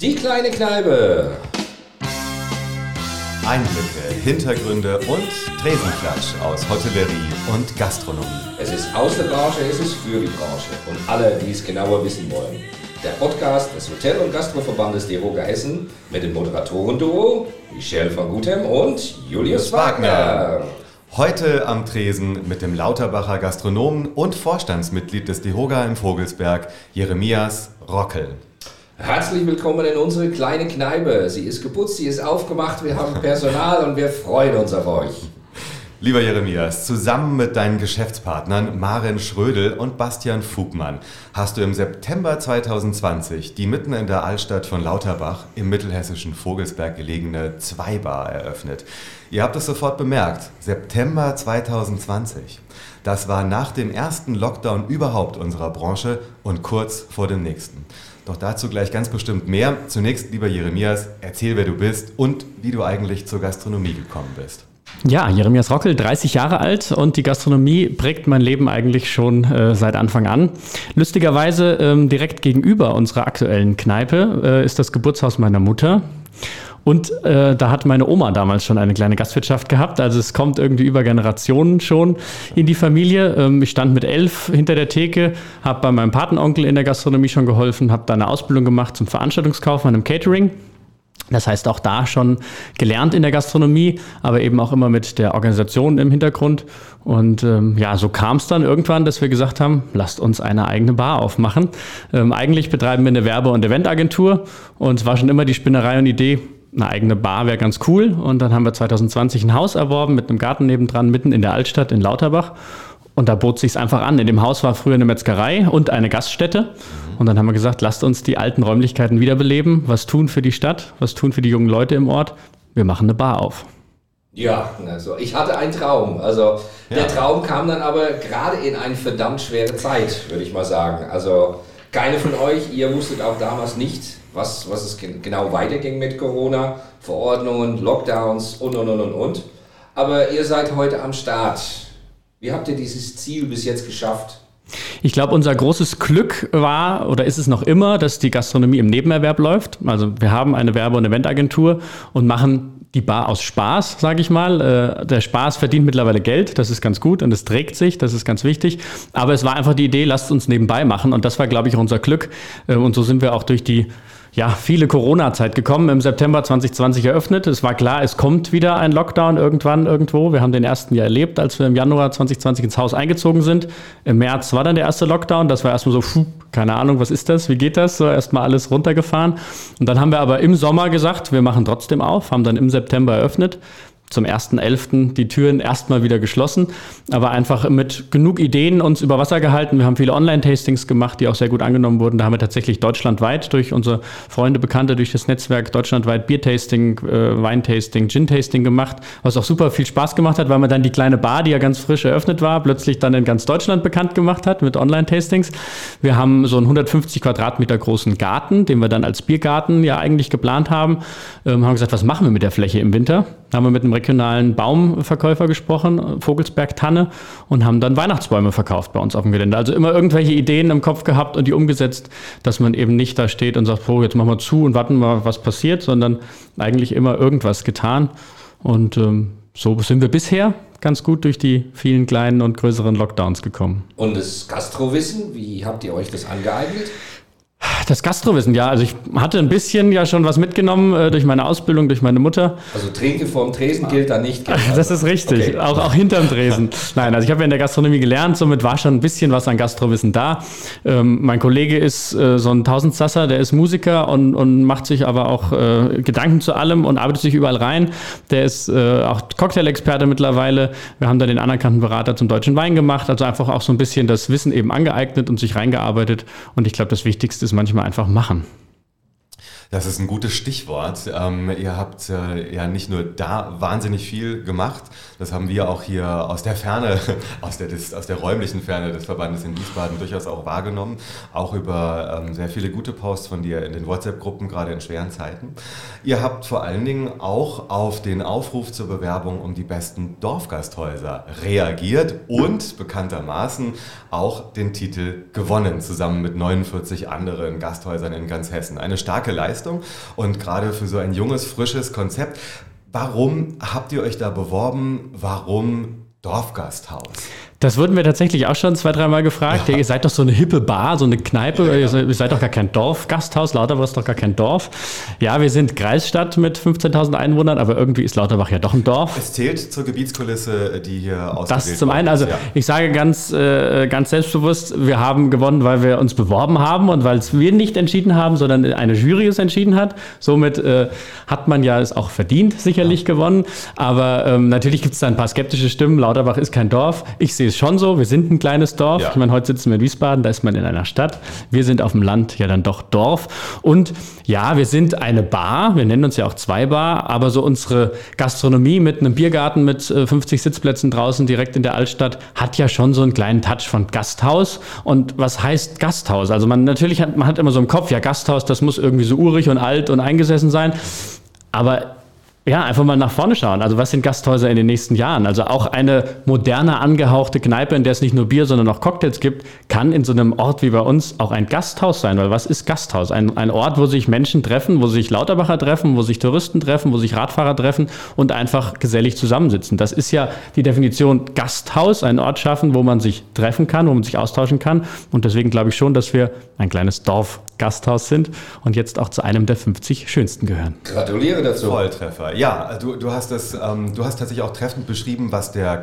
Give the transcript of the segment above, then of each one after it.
Die kleine Kneipe. Einblicke, Hintergründe und Tresenklatsch aus Hotellerie und Gastronomie. Es ist aus der Branche, es ist für die Branche und alle, die es genauer wissen wollen. Der Podcast des Hotel- und Gastroverbandes DEHOGA Hessen mit dem Moderatoren-Duo Michelle von Guthem und Julius Wagner. Heute am Tresen mit dem Lauterbacher Gastronomen und Vorstandsmitglied des DEHOGA im Vogelsberg, Jeremias Rockel. Herzlich willkommen in unsere kleine Kneipe. Sie ist geputzt, sie ist aufgemacht, wir haben Personal und wir freuen uns auf euch. Lieber Jeremias, zusammen mit deinen Geschäftspartnern Maren Schrödel und Bastian Fugmann hast du im September 2020 die mitten in der Altstadt von Lauterbach im mittelhessischen Vogelsberg gelegene Zweibar eröffnet. Ihr habt es sofort bemerkt, September 2020. Das war nach dem ersten Lockdown überhaupt unserer Branche und kurz vor dem nächsten. Doch dazu gleich ganz bestimmt mehr. Zunächst, lieber Jeremias, erzähl, wer du bist und wie du eigentlich zur Gastronomie gekommen bist. Ja, Jeremias Rockel, 30 Jahre alt und die Gastronomie prägt mein Leben eigentlich schon äh, seit Anfang an. Lustigerweise ähm, direkt gegenüber unserer aktuellen Kneipe äh, ist das Geburtshaus meiner Mutter. Und äh, da hat meine Oma damals schon eine kleine Gastwirtschaft gehabt. Also es kommt irgendwie über Generationen schon in die Familie. Ähm, ich stand mit elf hinter der Theke, habe bei meinem Patenonkel in der Gastronomie schon geholfen, habe da eine Ausbildung gemacht zum Veranstaltungskaufmann im Catering. Das heißt, auch da schon gelernt in der Gastronomie, aber eben auch immer mit der Organisation im Hintergrund. Und ähm, ja, so kam es dann irgendwann, dass wir gesagt haben, lasst uns eine eigene Bar aufmachen. Ähm, eigentlich betreiben wir eine Werbe- und Eventagentur und es war schon immer die Spinnerei und Idee, eine eigene Bar wäre ganz cool. Und dann haben wir 2020 ein Haus erworben mit einem Garten nebendran, mitten in der Altstadt in Lauterbach. Und da bot sich einfach an. In dem Haus war früher eine Metzgerei und eine Gaststätte. Und dann haben wir gesagt, lasst uns die alten Räumlichkeiten wiederbeleben, was tun für die Stadt, was tun für die jungen Leute im Ort. Wir machen eine Bar auf. Ja, also ich hatte einen Traum. Also der ja. Traum kam dann aber gerade in eine verdammt schwere Zeit, würde ich mal sagen. Also keine von euch, ihr wusstet auch damals nicht, was, was es genau weiterging mit Corona, Verordnungen, Lockdowns und und und und und. Aber ihr seid heute am Start. Wie habt ihr dieses Ziel bis jetzt geschafft? Ich glaube, unser großes Glück war oder ist es noch immer, dass die Gastronomie im Nebenerwerb läuft. Also wir haben eine Werbe- und Eventagentur und machen die Bar aus Spaß, sage ich mal. Äh, der Spaß verdient mittlerweile Geld, das ist ganz gut und es trägt sich, das ist ganz wichtig. Aber es war einfach die Idee, lasst uns nebenbei machen und das war, glaube ich, unser Glück. Äh, und so sind wir auch durch die ja, viele Corona-Zeit gekommen, im September 2020 eröffnet. Es war klar, es kommt wieder ein Lockdown irgendwann irgendwo. Wir haben den ersten ja erlebt, als wir im Januar 2020 ins Haus eingezogen sind. Im März war dann der erste Lockdown. Das war erstmal so, pfuh, keine Ahnung, was ist das, wie geht das? So erstmal alles runtergefahren. Und dann haben wir aber im Sommer gesagt, wir machen trotzdem auf, haben dann im September eröffnet zum 1.11. die Türen erstmal wieder geschlossen, aber einfach mit genug Ideen uns über Wasser gehalten. Wir haben viele Online-Tastings gemacht, die auch sehr gut angenommen wurden. Da haben wir tatsächlich deutschlandweit durch unsere Freunde, Bekannte, durch das Netzwerk deutschlandweit Bier-Tasting, äh, Wein-Tasting, Gin-Tasting gemacht, was auch super viel Spaß gemacht hat, weil man dann die kleine Bar, die ja ganz frisch eröffnet war, plötzlich dann in ganz Deutschland bekannt gemacht hat mit Online-Tastings. Wir haben so einen 150 Quadratmeter großen Garten, den wir dann als Biergarten ja eigentlich geplant haben. Ähm, haben gesagt, was machen wir mit der Fläche im Winter? haben wir mit einem regionalen Baumverkäufer gesprochen, Vogelsberg Tanne, und haben dann Weihnachtsbäume verkauft bei uns auf dem Gelände. Also immer irgendwelche Ideen im Kopf gehabt und die umgesetzt, dass man eben nicht da steht und sagt, oh, jetzt machen wir zu und warten mal, was passiert, sondern eigentlich immer irgendwas getan. Und ähm, so sind wir bisher ganz gut durch die vielen kleinen und größeren Lockdowns gekommen. Und das Gastrowissen, wie habt ihr euch das angeeignet? Das Gastrowissen, ja. Also ich hatte ein bisschen ja schon was mitgenommen äh, durch meine Ausbildung, durch meine Mutter. Also Trinke vorm Tresen gilt da nicht. Also. Das ist richtig, okay. auch, auch hinterm Tresen. Nein, also ich habe ja in der Gastronomie gelernt, somit war schon ein bisschen was an Gastrowissen da. Ähm, mein Kollege ist äh, so ein Tausendsasser, der ist Musiker und, und macht sich aber auch äh, Gedanken zu allem und arbeitet sich überall rein. Der ist äh, auch Cocktailexperte mittlerweile. Wir haben da den anerkannten Berater zum deutschen Wein gemacht, also einfach auch so ein bisschen das Wissen eben angeeignet und sich reingearbeitet. Und ich glaube, das Wichtigste ist manchmal einfach machen. Das ist ein gutes Stichwort. Ähm, ihr habt äh, ja nicht nur da wahnsinnig viel gemacht, das haben wir auch hier aus der Ferne, aus der, des, aus der räumlichen Ferne des Verbandes in Wiesbaden durchaus auch wahrgenommen. Auch über ähm, sehr viele gute Posts von dir in den WhatsApp-Gruppen, gerade in schweren Zeiten. Ihr habt vor allen Dingen auch auf den Aufruf zur Bewerbung um die besten Dorfgasthäuser reagiert und bekanntermaßen auch den Titel gewonnen, zusammen mit 49 anderen Gasthäusern in ganz Hessen. Eine starke Leistung Leistung und gerade für so ein junges, frisches Konzept. Warum habt ihr euch da beworben? Warum Dorfgasthaus? Das wurden wir tatsächlich auch schon zwei, dreimal gefragt. Ja. Ihr seid doch so eine hippe Bar, so eine Kneipe. Ja, ja. Ihr seid doch gar kein Dorf. Gasthaus, Lauterbach ist doch gar kein Dorf. Ja, wir sind Kreisstadt mit 15.000 Einwohnern, aber irgendwie ist Lauterbach ja doch ein Dorf. Es zählt zur Gebietskulisse, die hier ausgewählt Das zum einen, also ich sage ganz, äh, ganz selbstbewusst, wir haben gewonnen, weil wir uns beworben haben und weil es wir nicht entschieden haben, sondern eine Jury es entschieden hat. Somit äh, hat man ja es auch verdient, sicherlich gewonnen. Aber ähm, natürlich gibt es da ein paar skeptische Stimmen. Lauterbach ist kein Dorf. Ich sehe ist schon so. Wir sind ein kleines Dorf. Ja. Ich meine, heute sitzen wir in Wiesbaden, da ist man in einer Stadt. Wir sind auf dem Land ja dann doch Dorf. Und ja, wir sind eine Bar. Wir nennen uns ja auch zwei Bar. Aber so unsere Gastronomie mit einem Biergarten mit 50 äh, Sitzplätzen draußen direkt in der Altstadt hat ja schon so einen kleinen Touch von Gasthaus. Und was heißt Gasthaus? Also man natürlich hat, man hat immer so im Kopf, ja, Gasthaus, das muss irgendwie so urig und alt und eingesessen sein. Aber ja, einfach mal nach vorne schauen. Also was sind Gasthäuser in den nächsten Jahren? Also auch eine moderne angehauchte Kneipe, in der es nicht nur Bier, sondern auch Cocktails gibt, kann in so einem Ort wie bei uns auch ein Gasthaus sein. Weil was ist Gasthaus? Ein, ein Ort, wo sich Menschen treffen, wo sich Lauterbacher treffen, wo sich Touristen treffen, wo sich Radfahrer treffen und einfach gesellig zusammensitzen. Das ist ja die Definition Gasthaus, ein Ort schaffen, wo man sich treffen kann, wo man sich austauschen kann. Und deswegen glaube ich schon, dass wir ein kleines Dorf Gasthaus sind und jetzt auch zu einem der 50 schönsten gehören. Gratuliere dazu. Volltreffer. Ja, du, du, hast das, ähm, du hast tatsächlich auch treffend beschrieben, was der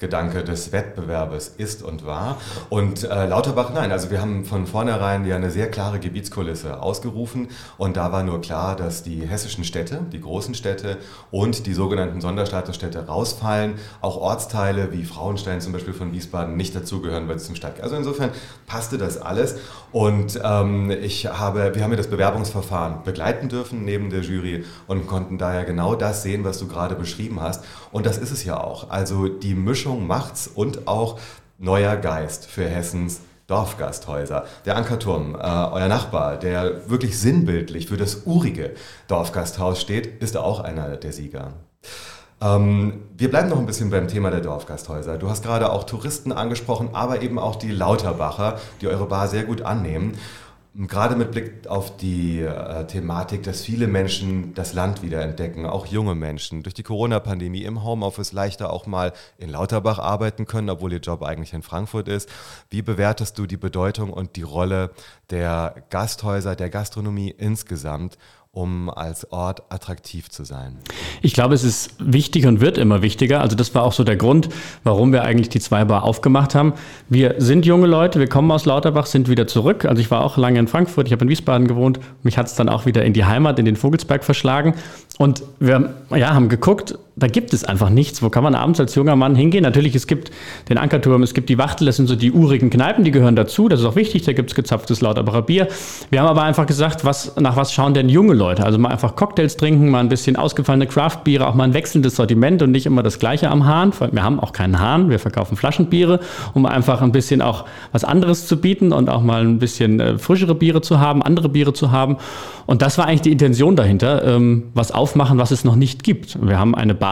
Kerngedanke des Wettbewerbes ist und war. Und äh, Lauterbach, nein, also wir haben von vornherein ja eine sehr klare Gebietskulisse ausgerufen und da war nur klar, dass die hessischen Städte, die großen Städte und die sogenannten Sonderstatusstädte rausfallen. Auch Ortsteile wie Frauenstein zum Beispiel von Wiesbaden nicht dazugehören, weil es zum Stadt. Also insofern passte das alles und ähm, ich habe, wir haben ja das Bewerbungsverfahren begleiten dürfen neben der Jury und konnten daher genau das sehen, was du gerade beschrieben hast. Und das ist es ja auch. Also die Mischung macht's und auch neuer Geist für Hessens Dorfgasthäuser. Der Ankerturm, äh, euer Nachbar, der wirklich sinnbildlich für das urige Dorfgasthaus steht, ist auch einer der Sieger. Ähm, wir bleiben noch ein bisschen beim Thema der Dorfgasthäuser. Du hast gerade auch Touristen angesprochen, aber eben auch die Lauterbacher, die eure Bar sehr gut annehmen. Gerade mit Blick auf die äh, Thematik, dass viele Menschen das Land wieder entdecken, auch junge Menschen, durch die Corona-Pandemie im Homeoffice leichter auch mal in Lauterbach arbeiten können, obwohl ihr Job eigentlich in Frankfurt ist. Wie bewertest du die Bedeutung und die Rolle der Gasthäuser, der Gastronomie insgesamt um als Ort attraktiv zu sein? Ich glaube, es ist wichtig und wird immer wichtiger. Also das war auch so der Grund, warum wir eigentlich die Zweibar aufgemacht haben. Wir sind junge Leute, wir kommen aus Lauterbach, sind wieder zurück. Also ich war auch lange in Frankfurt, ich habe in Wiesbaden gewohnt. Mich hat es dann auch wieder in die Heimat, in den Vogelsberg verschlagen. Und wir ja, haben geguckt, da gibt es einfach nichts. Wo kann man abends als junger Mann hingehen? Natürlich, es gibt den Ankerturm, es gibt die Wachtel, das sind so die urigen Kneipen, die gehören dazu. Das ist auch wichtig, da gibt es gezapftes Lauterbacher Bier. Wir haben aber einfach gesagt, was, nach was schauen denn junge Leute? Also mal einfach Cocktails trinken, mal ein bisschen ausgefallene Craftbiere, auch mal ein wechselndes Sortiment und nicht immer das gleiche am Hahn. Wir haben auch keinen Hahn, wir verkaufen Flaschenbiere, um einfach ein bisschen auch was anderes zu bieten und auch mal ein bisschen äh, frischere Biere zu haben, andere Biere zu haben. Und das war eigentlich die Intention dahinter, ähm, was aufmachen, was es noch nicht gibt. Wir haben eine Bar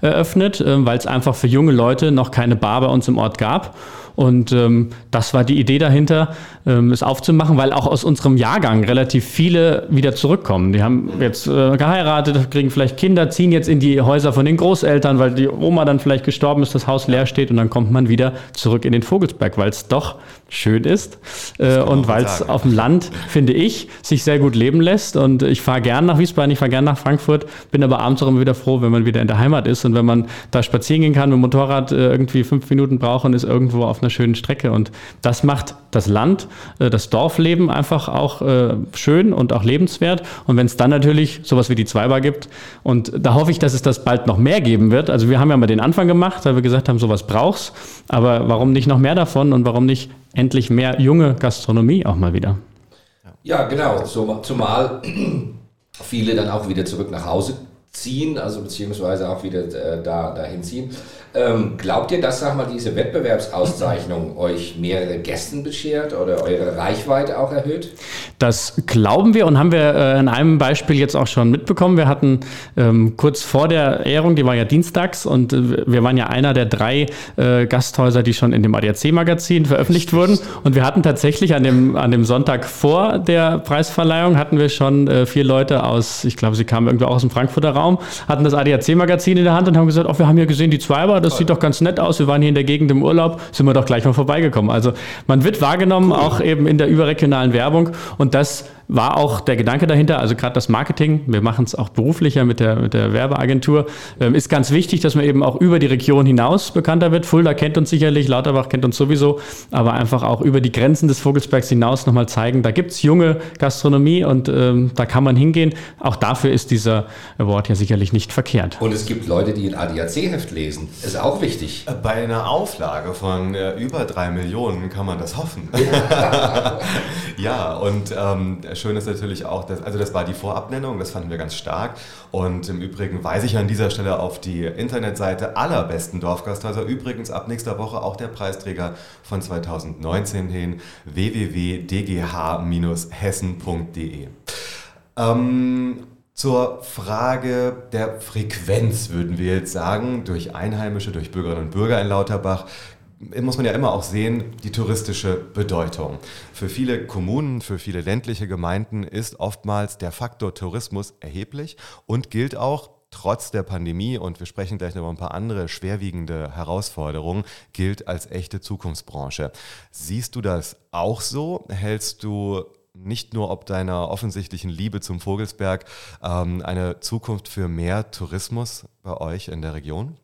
eröffnet, äh, weil es einfach für junge Leute noch keine Bar bei uns im Ort gab. Und ähm, das war die Idee dahinter, ähm, es aufzumachen, weil auch aus unserem Jahrgang relativ viele wieder zurückkommen. Die haben jetzt äh, geheiratet, kriegen vielleicht Kinder, ziehen jetzt in die Häuser von den Großeltern, weil die Oma dann vielleicht gestorben ist, das Haus leer steht und dann kommt man wieder zurück in den Vogelsberg, weil es doch schön ist äh, und weil es auf dem Land, finde ich, sich sehr gut leben lässt. Und ich fahre gern nach Wiesbaden, ich fahre gern nach Frankfurt, bin aber abends auch immer wieder froh, wenn man wieder in der Heimat ist und wenn man da spazieren gehen kann, mit dem Motorrad äh, irgendwie fünf Minuten braucht und ist irgendwo auf einer schönen Strecke. Und das macht das Land, das Dorfleben einfach auch äh, schön und auch lebenswert. Und wenn es dann natürlich sowas wie die Zweibar gibt, und da hoffe ich, dass es das bald noch mehr geben wird. Also wir haben ja mal den Anfang gemacht, weil wir gesagt haben, sowas brauchst. Aber warum nicht noch mehr davon und warum nicht endlich mehr junge Gastronomie auch mal wieder? Ja, genau. Zumal viele dann auch wieder zurück nach Hause ziehen, also beziehungsweise auch wieder äh, da, dahin ziehen. Ähm, glaubt ihr, dass sag mal, diese Wettbewerbsauszeichnung euch mehrere Gästen beschert oder eure Reichweite auch erhöht? Das glauben wir und haben wir äh, in einem Beispiel jetzt auch schon mitbekommen. Wir hatten ähm, kurz vor der Ehrung, die war ja dienstags und äh, wir waren ja einer der drei äh, Gasthäuser, die schon in dem ADAC-Magazin veröffentlicht wurden. Und wir hatten tatsächlich an dem, an dem Sonntag vor der Preisverleihung hatten wir schon äh, vier Leute aus, ich glaube, sie kamen irgendwo auch aus dem Frankfurter Raum, hatten das ADAC-Magazin in der Hand und haben gesagt, oh, wir haben hier gesehen, die Zweiber, das sieht doch ganz nett aus. Wir waren hier in der Gegend im Urlaub, sind wir doch gleich mal vorbeigekommen. Also man wird wahrgenommen, cool. auch eben in der überregionalen Werbung. Und das war auch der Gedanke dahinter, also gerade das Marketing, wir machen es auch beruflicher mit der, mit der Werbeagentur, ähm, ist ganz wichtig, dass man eben auch über die Region hinaus bekannter wird. Fulda kennt uns sicherlich, Lauterbach kennt uns sowieso, aber einfach auch über die Grenzen des Vogelsbergs hinaus nochmal zeigen, da gibt es junge Gastronomie und ähm, da kann man hingehen. Auch dafür ist dieser Award ja sicherlich nicht verkehrt. Und es gibt Leute, die ein ADAC-Heft lesen. Ist auch wichtig. Bei einer Auflage von äh, über drei Millionen kann man das hoffen. Ja, ja und ähm, schön ist natürlich auch, dass, also das war die Vorabnennung, das fanden wir ganz stark. Und im Übrigen weise ich an dieser Stelle auf die Internetseite aller besten Dorfgasthäuser. Übrigens ab nächster Woche auch der Preisträger von 2019 hin, www.dgh-hessen.de. Ähm, zur Frage der Frequenz würden wir jetzt sagen, durch Einheimische, durch Bürgerinnen und Bürger in Lauterbach muss man ja immer auch sehen, die touristische Bedeutung. Für viele Kommunen, für viele ländliche Gemeinden ist oftmals der Faktor Tourismus erheblich und gilt auch trotz der Pandemie, und wir sprechen gleich noch über ein paar andere schwerwiegende Herausforderungen, gilt als echte Zukunftsbranche. Siehst du das auch so? Hältst du nicht nur ob deiner offensichtlichen Liebe zum Vogelsberg ähm, eine Zukunft für mehr Tourismus bei euch in der Region?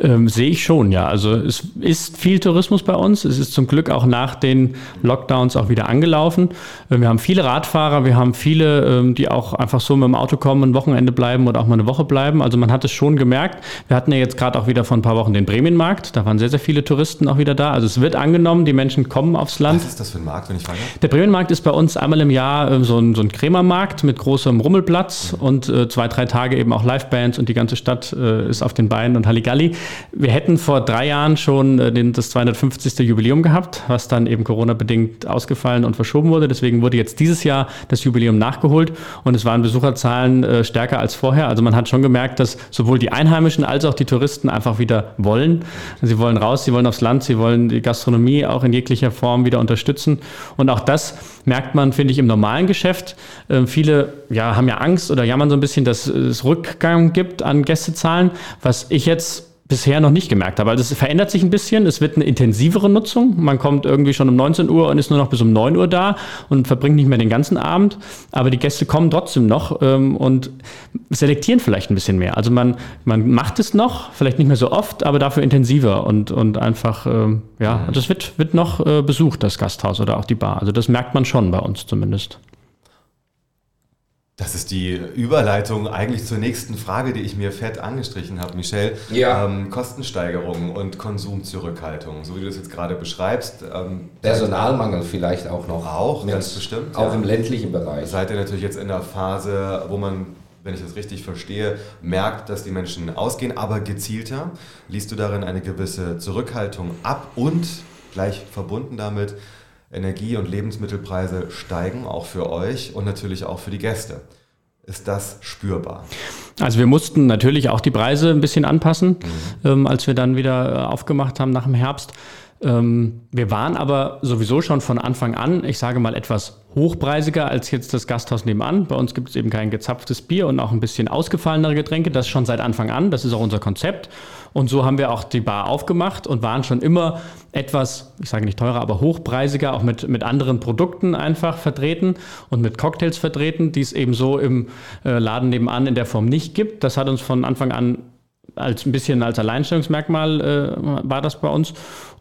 Ähm, sehe ich schon, ja. Also es ist viel Tourismus bei uns. Es ist zum Glück auch nach den Lockdowns auch wieder angelaufen. Äh, wir haben viele Radfahrer, wir haben viele, ähm, die auch einfach so mit dem Auto kommen, ein Wochenende bleiben oder auch mal eine Woche bleiben. Also man hat es schon gemerkt. Wir hatten ja jetzt gerade auch wieder vor ein paar Wochen den Bremenmarkt. Da waren sehr, sehr viele Touristen auch wieder da. Also es wird angenommen, die Menschen kommen aufs Land. Was ist das für ein Markt, wenn ich frage? Der Bremenmarkt ist bei uns einmal im Jahr äh, so ein, so ein Krämermarkt mit großem Rummelplatz mhm. und äh, zwei, drei Tage eben auch Livebands und die ganze Stadt ist auf den Beinen und Halligalli. Wir hätten vor drei Jahren schon äh, den, das 250. Jubiläum gehabt, was dann eben Corona-bedingt ausgefallen und verschoben wurde. Deswegen wurde jetzt dieses Jahr das Jubiläum nachgeholt und es waren Besucherzahlen äh, stärker als vorher. Also man hat schon gemerkt, dass sowohl die Einheimischen als auch die Touristen einfach wieder wollen. Sie wollen raus, sie wollen aufs Land, sie wollen die Gastronomie auch in jeglicher Form wieder unterstützen. Und auch das merkt man, finde ich, im normalen Geschäft. Äh, viele ja, haben ja Angst oder jammern so ein bisschen, dass es Rückgang gibt an Gästezahlen. Was ich jetzt bisher noch nicht gemerkt habe. Also es verändert sich ein bisschen. Es wird eine intensivere Nutzung. Man kommt irgendwie schon um 19 Uhr und ist nur noch bis um 9 Uhr da und verbringt nicht mehr den ganzen Abend. Aber die Gäste kommen trotzdem noch ähm, und selektieren vielleicht ein bisschen mehr. Also man, man macht es noch, vielleicht nicht mehr so oft, aber dafür intensiver und, und einfach, ähm, ja, das wird, wird noch äh, besucht, das Gasthaus oder auch die Bar. Also das merkt man schon bei uns zumindest. Das ist die Überleitung eigentlich zur nächsten Frage, die ich mir fett angestrichen habe, Michelle. Ja. Ähm, Kostensteigerung und Konsumzurückhaltung, so wie du es jetzt gerade beschreibst. Ähm, Personalmangel vielleicht auch noch. Auch, ganz bestimmt. Auch ja. im ländlichen Bereich. Seid ihr natürlich jetzt in der Phase, wo man, wenn ich das richtig verstehe, merkt, dass die Menschen ausgehen, aber gezielter. Liest du darin eine gewisse Zurückhaltung ab und gleich verbunden damit, Energie- und Lebensmittelpreise steigen, auch für euch und natürlich auch für die Gäste. Ist das spürbar? Also wir mussten natürlich auch die Preise ein bisschen anpassen, mhm. ähm, als wir dann wieder äh, aufgemacht haben nach dem Herbst. Ähm, wir waren aber sowieso schon von Anfang an, ich sage mal, etwas hochpreisiger als jetzt das Gasthaus nebenan. Bei uns gibt es eben kein gezapftes Bier und auch ein bisschen ausgefallenere Getränke. Das schon seit Anfang an. Das ist auch unser Konzept. Und so haben wir auch die Bar aufgemacht und waren schon immer etwas, ich sage nicht teurer, aber hochpreisiger, auch mit, mit anderen Produkten einfach vertreten und mit Cocktails vertreten, die es eben so im äh, Laden nebenan in der Form nicht gibt. Das hat uns von Anfang an als ein bisschen als Alleinstellungsmerkmal äh, war das bei uns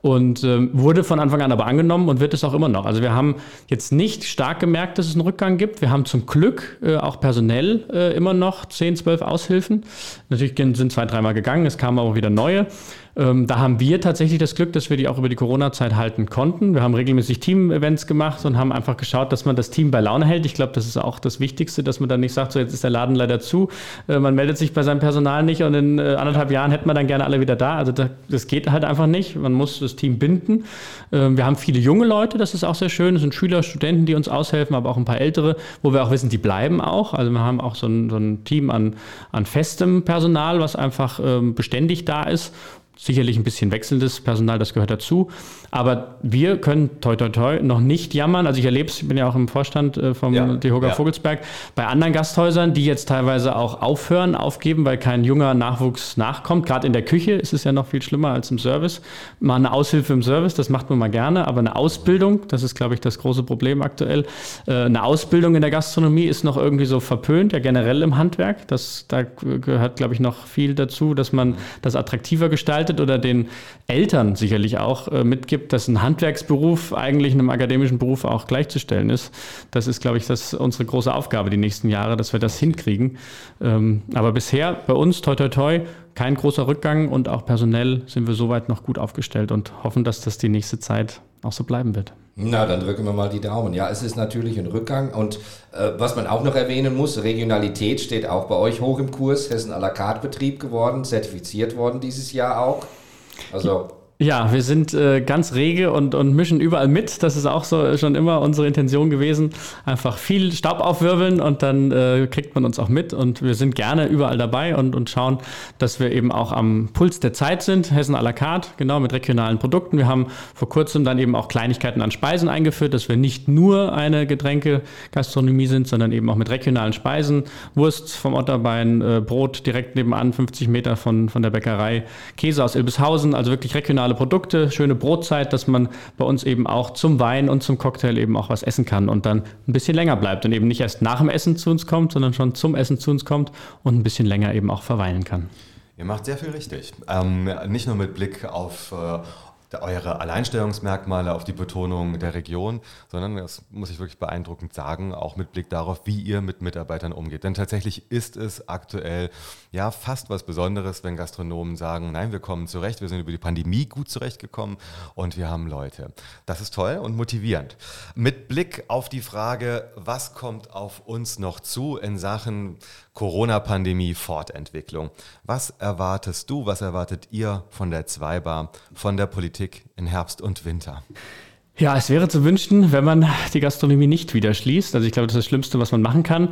und äh, wurde von Anfang an aber angenommen und wird es auch immer noch. Also wir haben jetzt nicht stark gemerkt, dass es einen Rückgang gibt. Wir haben zum Glück äh, auch personell äh, immer noch 10, 12 Aushilfen. Natürlich sind zwei, dreimal gegangen, es kamen aber wieder neue. Ähm, da haben wir tatsächlich das Glück, dass wir die auch über die Corona-Zeit halten konnten. Wir haben regelmäßig Team-Events gemacht und haben einfach geschaut, dass man das Team bei Laune hält. Ich glaube, das ist auch das Wichtigste, dass man dann nicht sagt, so jetzt ist der Laden leider zu. Äh, man meldet sich bei seinem Personal nicht und in äh, anderthalb Jahren hätten wir dann gerne alle wieder da. Also da, das geht halt einfach nicht. Man muss das Team binden. Ähm, wir haben viele junge Leute, das ist auch sehr schön. Es sind Schüler, Studenten, die uns aushelfen, aber auch ein paar ältere, wo wir auch wissen, die bleiben auch. Also wir haben auch so ein, so ein Team an, an festem Personal, was einfach ähm, beständig da ist sicherlich ein bisschen wechselndes Personal, das gehört dazu. Aber wir können toi toi toi noch nicht jammern. Also ich erlebe es, ich bin ja auch im Vorstand äh, vom ja, Dehoga ja. Vogelsberg, bei anderen Gasthäusern, die jetzt teilweise auch aufhören, aufgeben, weil kein junger Nachwuchs nachkommt. Gerade in der Küche ist es ja noch viel schlimmer als im Service. Mal eine Aushilfe im Service, das macht man mal gerne, aber eine Ausbildung, das ist, glaube ich, das große Problem aktuell. Äh, eine Ausbildung in der Gastronomie ist noch irgendwie so verpönt, ja generell im Handwerk. Das, da gehört, glaube ich, noch viel dazu, dass man das attraktiver gestaltet oder den Eltern sicherlich auch äh, mitgibt, gibt, dass ein Handwerksberuf eigentlich einem akademischen Beruf auch gleichzustellen ist. Das ist, glaube ich, das unsere große Aufgabe die nächsten Jahre, dass wir das hinkriegen. Ähm, aber bisher bei uns, toi toi toi, kein großer Rückgang und auch personell sind wir soweit noch gut aufgestellt und hoffen, dass das die nächste Zeit auch so bleiben wird. Na, dann drücken wir mal die Daumen. Ja, es ist natürlich ein Rückgang und äh, was man auch noch erwähnen muss, Regionalität steht auch bei euch hoch im Kurs. Hessen à la carte Betrieb geworden, zertifiziert worden dieses Jahr auch. Also ja, wir sind äh, ganz rege und, und mischen überall mit. Das ist auch so schon immer unsere Intention gewesen. Einfach viel Staub aufwirbeln und dann äh, kriegt man uns auch mit. Und wir sind gerne überall dabei und, und schauen, dass wir eben auch am Puls der Zeit sind. Hessen à la carte, genau, mit regionalen Produkten. Wir haben vor kurzem dann eben auch Kleinigkeiten an Speisen eingeführt, dass wir nicht nur eine Getränke-Gastronomie sind, sondern eben auch mit regionalen Speisen. Wurst vom Otterbein, äh, Brot direkt nebenan, 50 Meter von, von der Bäckerei, Käse aus Ilbeshausen, also wirklich regional regionale Produkte, schöne Brotzeit, dass man bei uns eben auch zum Wein und zum Cocktail eben auch was essen kann und dann ein bisschen länger bleibt und eben nicht erst nach dem Essen zu uns kommt, sondern schon zum Essen zu uns kommt und ein bisschen länger eben auch verweilen kann. Ihr macht sehr viel richtig. Ähm, nicht nur mit Blick auf äh, eure Alleinstellungsmerkmale, auf die Betonung der Region, sondern, das muss ich wirklich beeindruckend sagen, auch mit Blick darauf, wie ihr mit Mitarbeitern umgeht. Denn tatsächlich ist es aktuell ja fast was Besonderes, wenn Gastronomen sagen, nein, wir kommen zurecht, wir sind über die Pandemie gut zurechtgekommen und wir haben Leute. Das ist toll und motivierend. Mit Blick auf die Frage, was kommt auf uns noch zu in Sachen Corona-Pandemie Fortentwicklung. Was erwartest du, was erwartet ihr von der Zweibar, von der Politik in Herbst und Winter? Ja, es wäre zu wünschen, wenn man die Gastronomie nicht wieder schließt. Also ich glaube, das ist das Schlimmste, was man machen kann,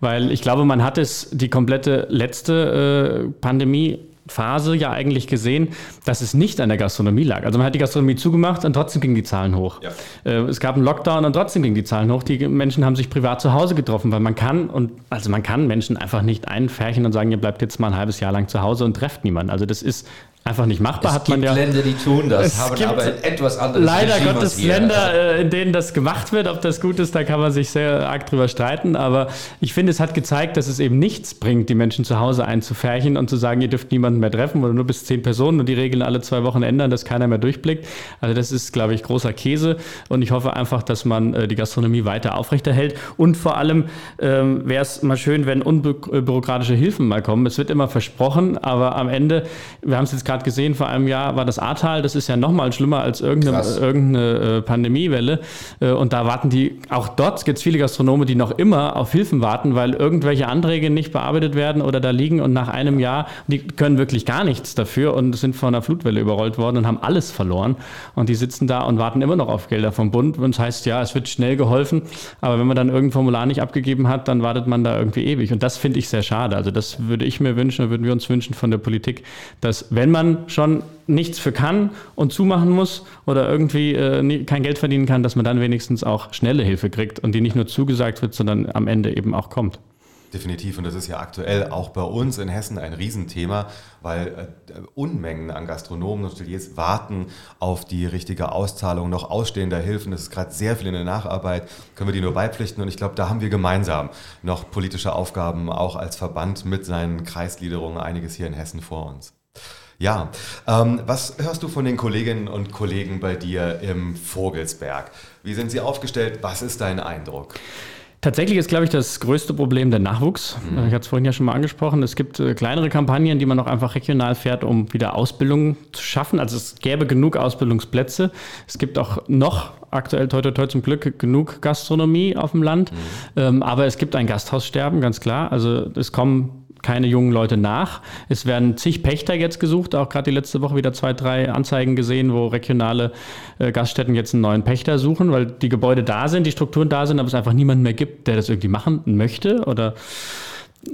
weil ich glaube, man hat es die komplette letzte äh, Pandemie Phase ja eigentlich gesehen, dass es nicht an der Gastronomie lag. Also man hat die Gastronomie zugemacht und trotzdem gingen die Zahlen hoch. Ja. Äh, es gab einen Lockdown und trotzdem gingen die Zahlen hoch. Die Menschen haben sich privat zu Hause getroffen, weil man kann und also man kann Menschen einfach nicht einfärchen und sagen, ihr bleibt jetzt mal ein halbes Jahr lang zu Hause und trefft niemanden. Also das ist einfach nicht machbar. Es hat gibt man ja, Länder, die tun das, haben aber etwas anderes. Leider Regime Gottes. Länder, äh, in denen das gemacht wird. Ob das gut ist, da kann man sich sehr arg drüber streiten. Aber ich finde, es hat gezeigt, dass es eben nichts bringt, die Menschen zu Hause einzufärchen und zu sagen, ihr dürft niemanden mehr treffen oder nur bis zehn Personen und die Regeln alle zwei Wochen ändern, dass keiner mehr durchblickt. Also das ist, glaube ich, großer Käse. Und ich hoffe einfach, dass man äh, die Gastronomie weiter aufrechterhält. Und vor allem ähm, wäre es mal schön, wenn unbürokratische Hilfen mal kommen. Es wird immer versprochen, aber am Ende, wir haben es jetzt gerade gesehen, vor einem Jahr war das Ahrtal, das ist ja noch mal schlimmer als irgendeine, irgendeine äh, Pandemiewelle. Äh, und da warten die, auch dort gibt es viele Gastronome, die noch immer auf Hilfen warten, weil irgendwelche Anträge nicht bearbeitet werden oder da liegen und nach einem Jahr, die können wirklich gar nichts dafür und sind von einer Flutwelle überrollt worden und haben alles verloren. Und die sitzen da und warten immer noch auf Gelder vom Bund. Und das heißt, ja, es wird schnell geholfen, aber wenn man dann irgendein Formular nicht abgegeben hat, dann wartet man da irgendwie ewig. Und das finde ich sehr schade. Also das würde ich mir wünschen, würden wir uns wünschen von der Politik, dass wenn man schon nichts für kann und zumachen muss oder irgendwie äh, kein Geld verdienen kann, dass man dann wenigstens auch schnelle Hilfe kriegt und die nicht nur zugesagt wird, sondern am Ende eben auch kommt. Definitiv, und das ist ja aktuell auch bei uns in Hessen ein Riesenthema, weil äh, Unmengen an Gastronomen und Hoteliers warten auf die richtige Auszahlung noch ausstehender Hilfen. Das ist gerade sehr viel in der Nacharbeit, können wir die nur beipflichten und ich glaube, da haben wir gemeinsam noch politische Aufgaben, auch als Verband mit seinen Kreisgliederungen, einiges hier in Hessen vor uns. Ja, ähm, was hörst du von den Kolleginnen und Kollegen bei dir im Vogelsberg? Wie sind sie aufgestellt? Was ist dein Eindruck? Tatsächlich ist, glaube ich, das größte Problem der Nachwuchs. Mhm. Ich hatte es vorhin ja schon mal angesprochen. Es gibt äh, kleinere Kampagnen, die man auch einfach regional fährt, um wieder Ausbildung zu schaffen. Also es gäbe genug Ausbildungsplätze. Es gibt auch noch aktuell, toi, toi, toi, zum Glück, genug Gastronomie auf dem Land. Mhm. Ähm, aber es gibt ein Gasthaussterben, ganz klar. Also es kommen keine jungen Leute nach. Es werden zig Pächter jetzt gesucht, auch gerade die letzte Woche wieder zwei, drei Anzeigen gesehen, wo regionale äh, Gaststätten jetzt einen neuen Pächter suchen, weil die Gebäude da sind, die Strukturen da sind, aber es einfach niemanden mehr gibt, der das irgendwie machen möchte oder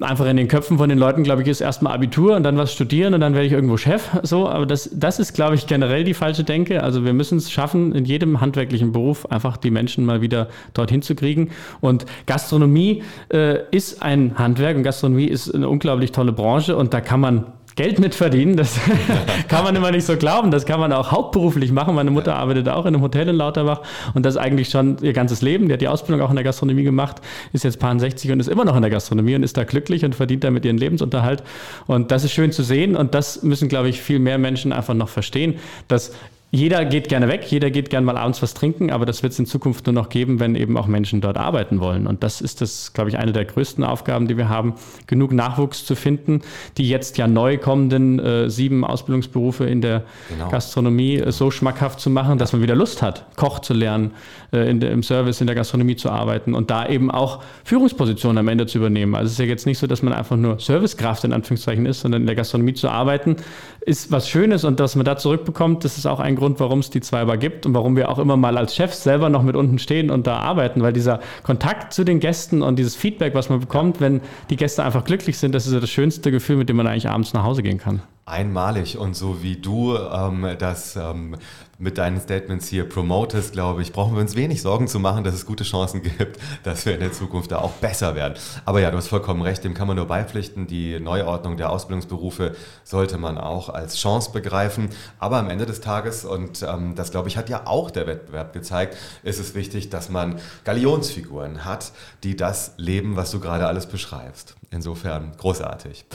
einfach in den Köpfen von den Leuten, glaube ich, ist erstmal Abitur und dann was studieren und dann werde ich irgendwo Chef. So, aber das, das ist, glaube ich, generell die falsche Denke. Also wir müssen es schaffen, in jedem handwerklichen Beruf einfach die Menschen mal wieder dorthin zu kriegen. Und Gastronomie äh, ist ein Handwerk und Gastronomie ist eine unglaublich tolle Branche und da kann man Geld mitverdienen. Das kann man immer nicht so glauben. Das kann man auch hauptberuflich machen. Meine Mutter arbeitet auch in einem Hotel in Lauterbach und das eigentlich schon ihr ganzes Leben. Die hat die Ausbildung auch in der Gastronomie gemacht, ist jetzt paar 60 und ist immer noch in der Gastronomie und ist da glücklich und verdient damit ihren Lebensunterhalt. Und das ist schön zu sehen und das müssen, glaube ich, viel mehr Menschen einfach noch verstehen, dass jeder geht gerne weg, jeder geht gerne mal abends was trinken, aber das wird es in Zukunft nur noch geben, wenn eben auch Menschen dort arbeiten wollen. Und das ist das, glaube ich, eine der größten Aufgaben, die wir haben, genug Nachwuchs zu finden, die jetzt ja neu kommenden äh, sieben Ausbildungsberufe in der genau. Gastronomie äh, so schmackhaft zu machen, dass man wieder Lust hat, Koch zu lernen, äh, in im Service, in der Gastronomie zu arbeiten und da eben auch Führungspositionen am Ende zu übernehmen. Also es ist ja jetzt nicht so, dass man einfach nur Servicekraft in Anführungszeichen ist, sondern in der Gastronomie zu arbeiten, ist was Schönes und dass man da zurückbekommt, das ist auch ein Grund, warum es die Zweiber gibt und warum wir auch immer mal als Chefs selber noch mit unten stehen und da arbeiten, weil dieser Kontakt zu den Gästen und dieses Feedback, was man bekommt, wenn die Gäste einfach glücklich sind, das ist ja das schönste Gefühl, mit dem man eigentlich abends nach Hause gehen kann. Einmalig. Und so wie du ähm, das ähm, mit deinen Statements hier promotest, glaube ich, brauchen wir uns wenig Sorgen zu machen, dass es gute Chancen gibt, dass wir in der Zukunft da auch besser werden. Aber ja, du hast vollkommen recht, dem kann man nur beipflichten. Die Neuordnung der Ausbildungsberufe sollte man auch als Chance begreifen. Aber am Ende des Tages, und ähm, das glaube ich, hat ja auch der Wettbewerb gezeigt, ist es wichtig, dass man Galionsfiguren hat, die das leben, was du gerade alles beschreibst. Insofern großartig.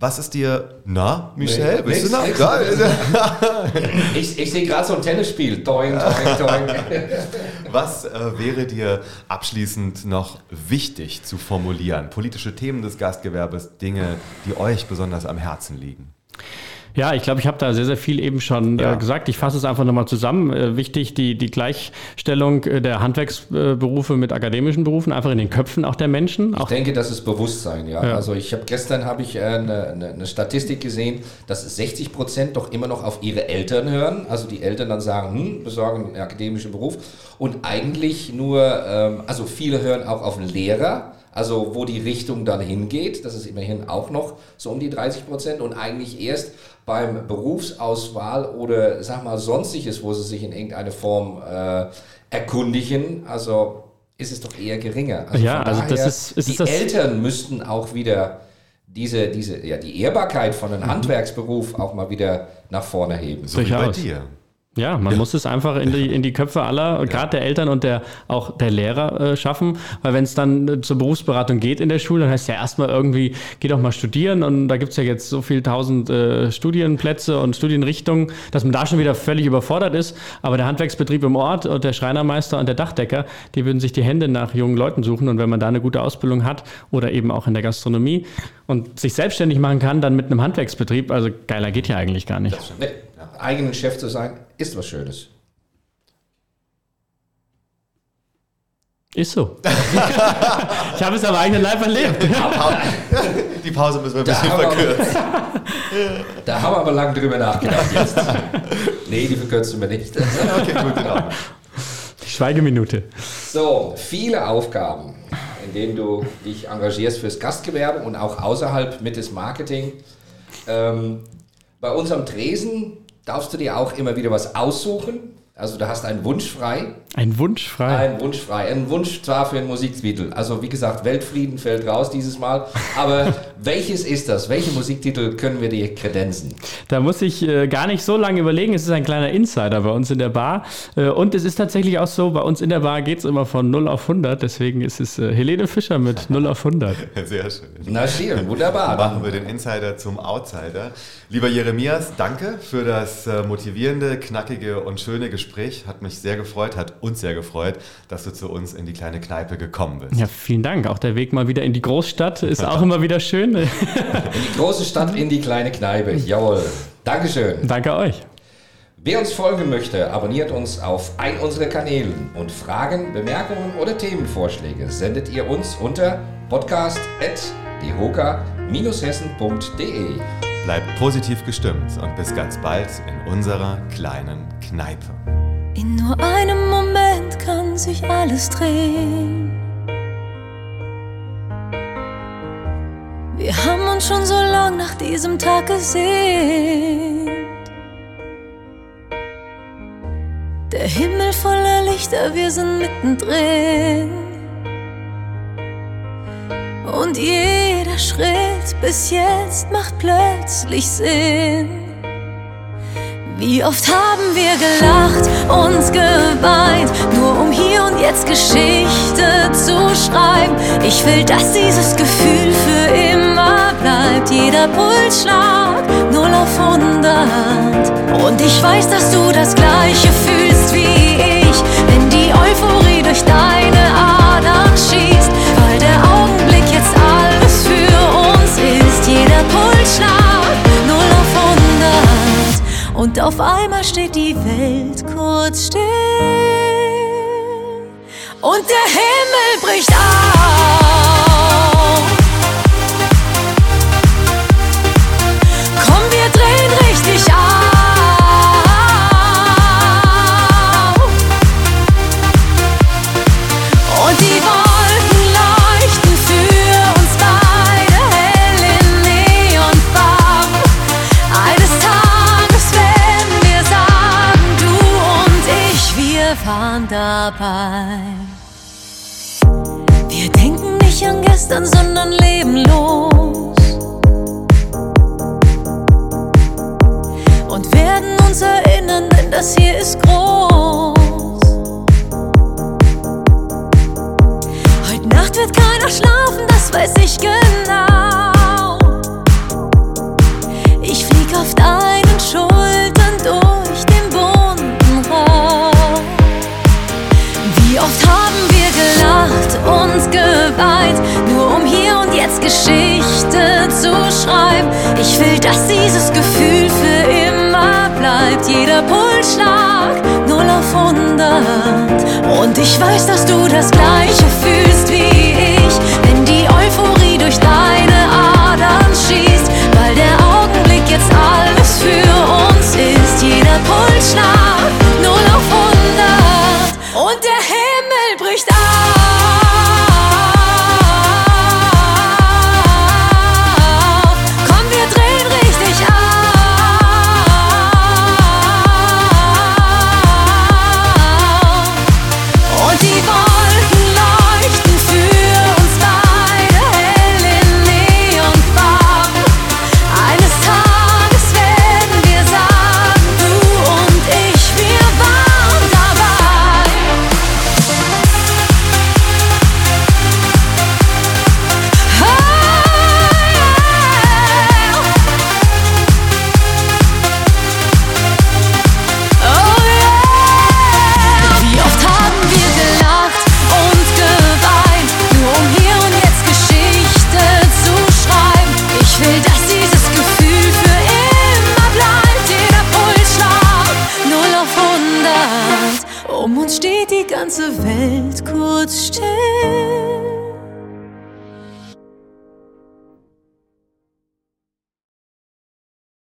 Was ist dir, na, Michel, nee, bist nix, du noch da? ich, ich sehe gerade so ein Tennisspiel. Doing, doing, doing. Was äh, wäre dir abschließend noch wichtig zu formulieren? Politische Themen des Gastgewerbes, Dinge, die euch besonders am Herzen liegen? Ja, ich glaube, ich habe da sehr, sehr viel eben schon äh, ja. äh, gesagt. Ich fasse es einfach nochmal zusammen. Äh, wichtig, die, die Gleichstellung äh, der Handwerksberufe mit akademischen Berufen, einfach in den Köpfen auch der Menschen. Auch ich denke, das ist Bewusstsein, ja. ja. Also ich habe gestern habe ich eine, eine, eine, Statistik gesehen, dass 60 Prozent doch immer noch auf ihre Eltern hören. Also die Eltern dann sagen, hm, besorgen einen akademischen Beruf. Und eigentlich nur, ähm, also viele hören auch auf einen Lehrer also wo die Richtung dann hingeht, das ist immerhin auch noch so um die 30 Prozent und eigentlich erst beim Berufsauswahl oder sag mal sonstiges, wo sie sich in irgendeine Form äh, erkundigen, also ist es doch eher geringer. Also ja, also daher, das ist, ist die das Eltern müssten auch wieder diese, diese, ja, die Ehrbarkeit von einem mhm. Handwerksberuf auch mal wieder nach vorne heben. So wie bei dir. Ja, man ja. muss es einfach in die, in die Köpfe aller, ja. gerade der Eltern und der, auch der Lehrer äh, schaffen. Weil wenn es dann äh, zur Berufsberatung geht in der Schule, dann heißt es ja erstmal irgendwie, geh doch mal studieren. Und da gibt es ja jetzt so viel tausend äh, Studienplätze und Studienrichtungen, dass man da schon wieder völlig überfordert ist. Aber der Handwerksbetrieb im Ort und der Schreinermeister und der Dachdecker, die würden sich die Hände nach jungen Leuten suchen. Und wenn man da eine gute Ausbildung hat oder eben auch in der Gastronomie und sich selbstständig machen kann, dann mit einem Handwerksbetrieb, also geiler geht ja eigentlich gar nicht. Das, eigenen Chef zu sein, ist was Schönes. Ist so. ich habe es am eigenen Leib erlebt. Die Pause müssen wir ein bisschen verkürzen. da haben wir aber lange drüber nachgedacht jetzt. Nee, die verkürzen wir nicht. okay, gut, genau. Die Schweigeminute. So, viele Aufgaben, in denen du dich engagierst fürs Gastgewerbe und auch außerhalb mit des Marketing. Ähm, bei unserem Tresen darfst du dir auch immer wieder was aussuchen. Also du hast einen Wunsch frei. Ein Wunsch frei? Ein Wunsch frei. Ein Wunsch zwar für ein Musiktitel. Also wie gesagt, Weltfrieden fällt raus dieses Mal. Aber welches ist das? Welche Musiktitel können wir dir kredenzen? Da muss ich äh, gar nicht so lange überlegen. Es ist ein kleiner Insider bei uns in der Bar. Äh, und es ist tatsächlich auch so, bei uns in der Bar geht es immer von 0 auf 100. Deswegen ist es äh, Helene Fischer mit 0 auf 100. Sehr schön. Na schön, wunderbar. Dann machen wir den Insider zum Outsider. Lieber Jeremias, danke für das äh, motivierende, knackige und schöne Gespräch. Hat mich sehr gefreut, hat uns sehr gefreut, dass du zu uns in die kleine Kneipe gekommen bist. Ja, vielen Dank. Auch der Weg mal wieder in die Großstadt ist auch immer wieder schön. In die große Stadt, in die kleine Kneipe. Jawohl. Dankeschön. Danke euch. Wer uns folgen möchte, abonniert uns auf ein unserer Kanäle und Fragen, Bemerkungen oder Themenvorschläge sendet ihr uns unter podcast.dehoka-hessen.de. Bleibt positiv gestimmt und bis ganz bald in unserer kleinen Kneipe. In nur einem Moment kann sich alles drehen. Wir haben uns schon so lang nach diesem Tag gesehen. Der Himmel voller Lichter, wir sind mittendrin. Und jeder Schritt bis jetzt macht plötzlich Sinn. Wie oft haben wir gelacht und geweint, nur um hier und jetzt Geschichte zu schreiben. Ich will, dass dieses Gefühl für immer bleibt. Jeder Pulsschlag 0 auf 100. Und ich weiß, dass du das Gleiche fühlst wie ich, wenn die Euphorie durch deine Adern schießt, weil der Augenblick jetzt alles für uns ist. Jeder Pulsschlag 0 auf 100. Und auf einmal steht die Welt kurz still. Und der Himmel bricht auf. Geweint, nur um hier und jetzt Geschichte zu schreiben. Ich will, dass dieses Gefühl für immer bleibt. Jeder Pulsschlag 0 auf 100. Und ich weiß, dass du das Gleiche fühlst wie ich, wenn die Euphorie durch deine Adern schießt, weil der Augenblick jetzt alles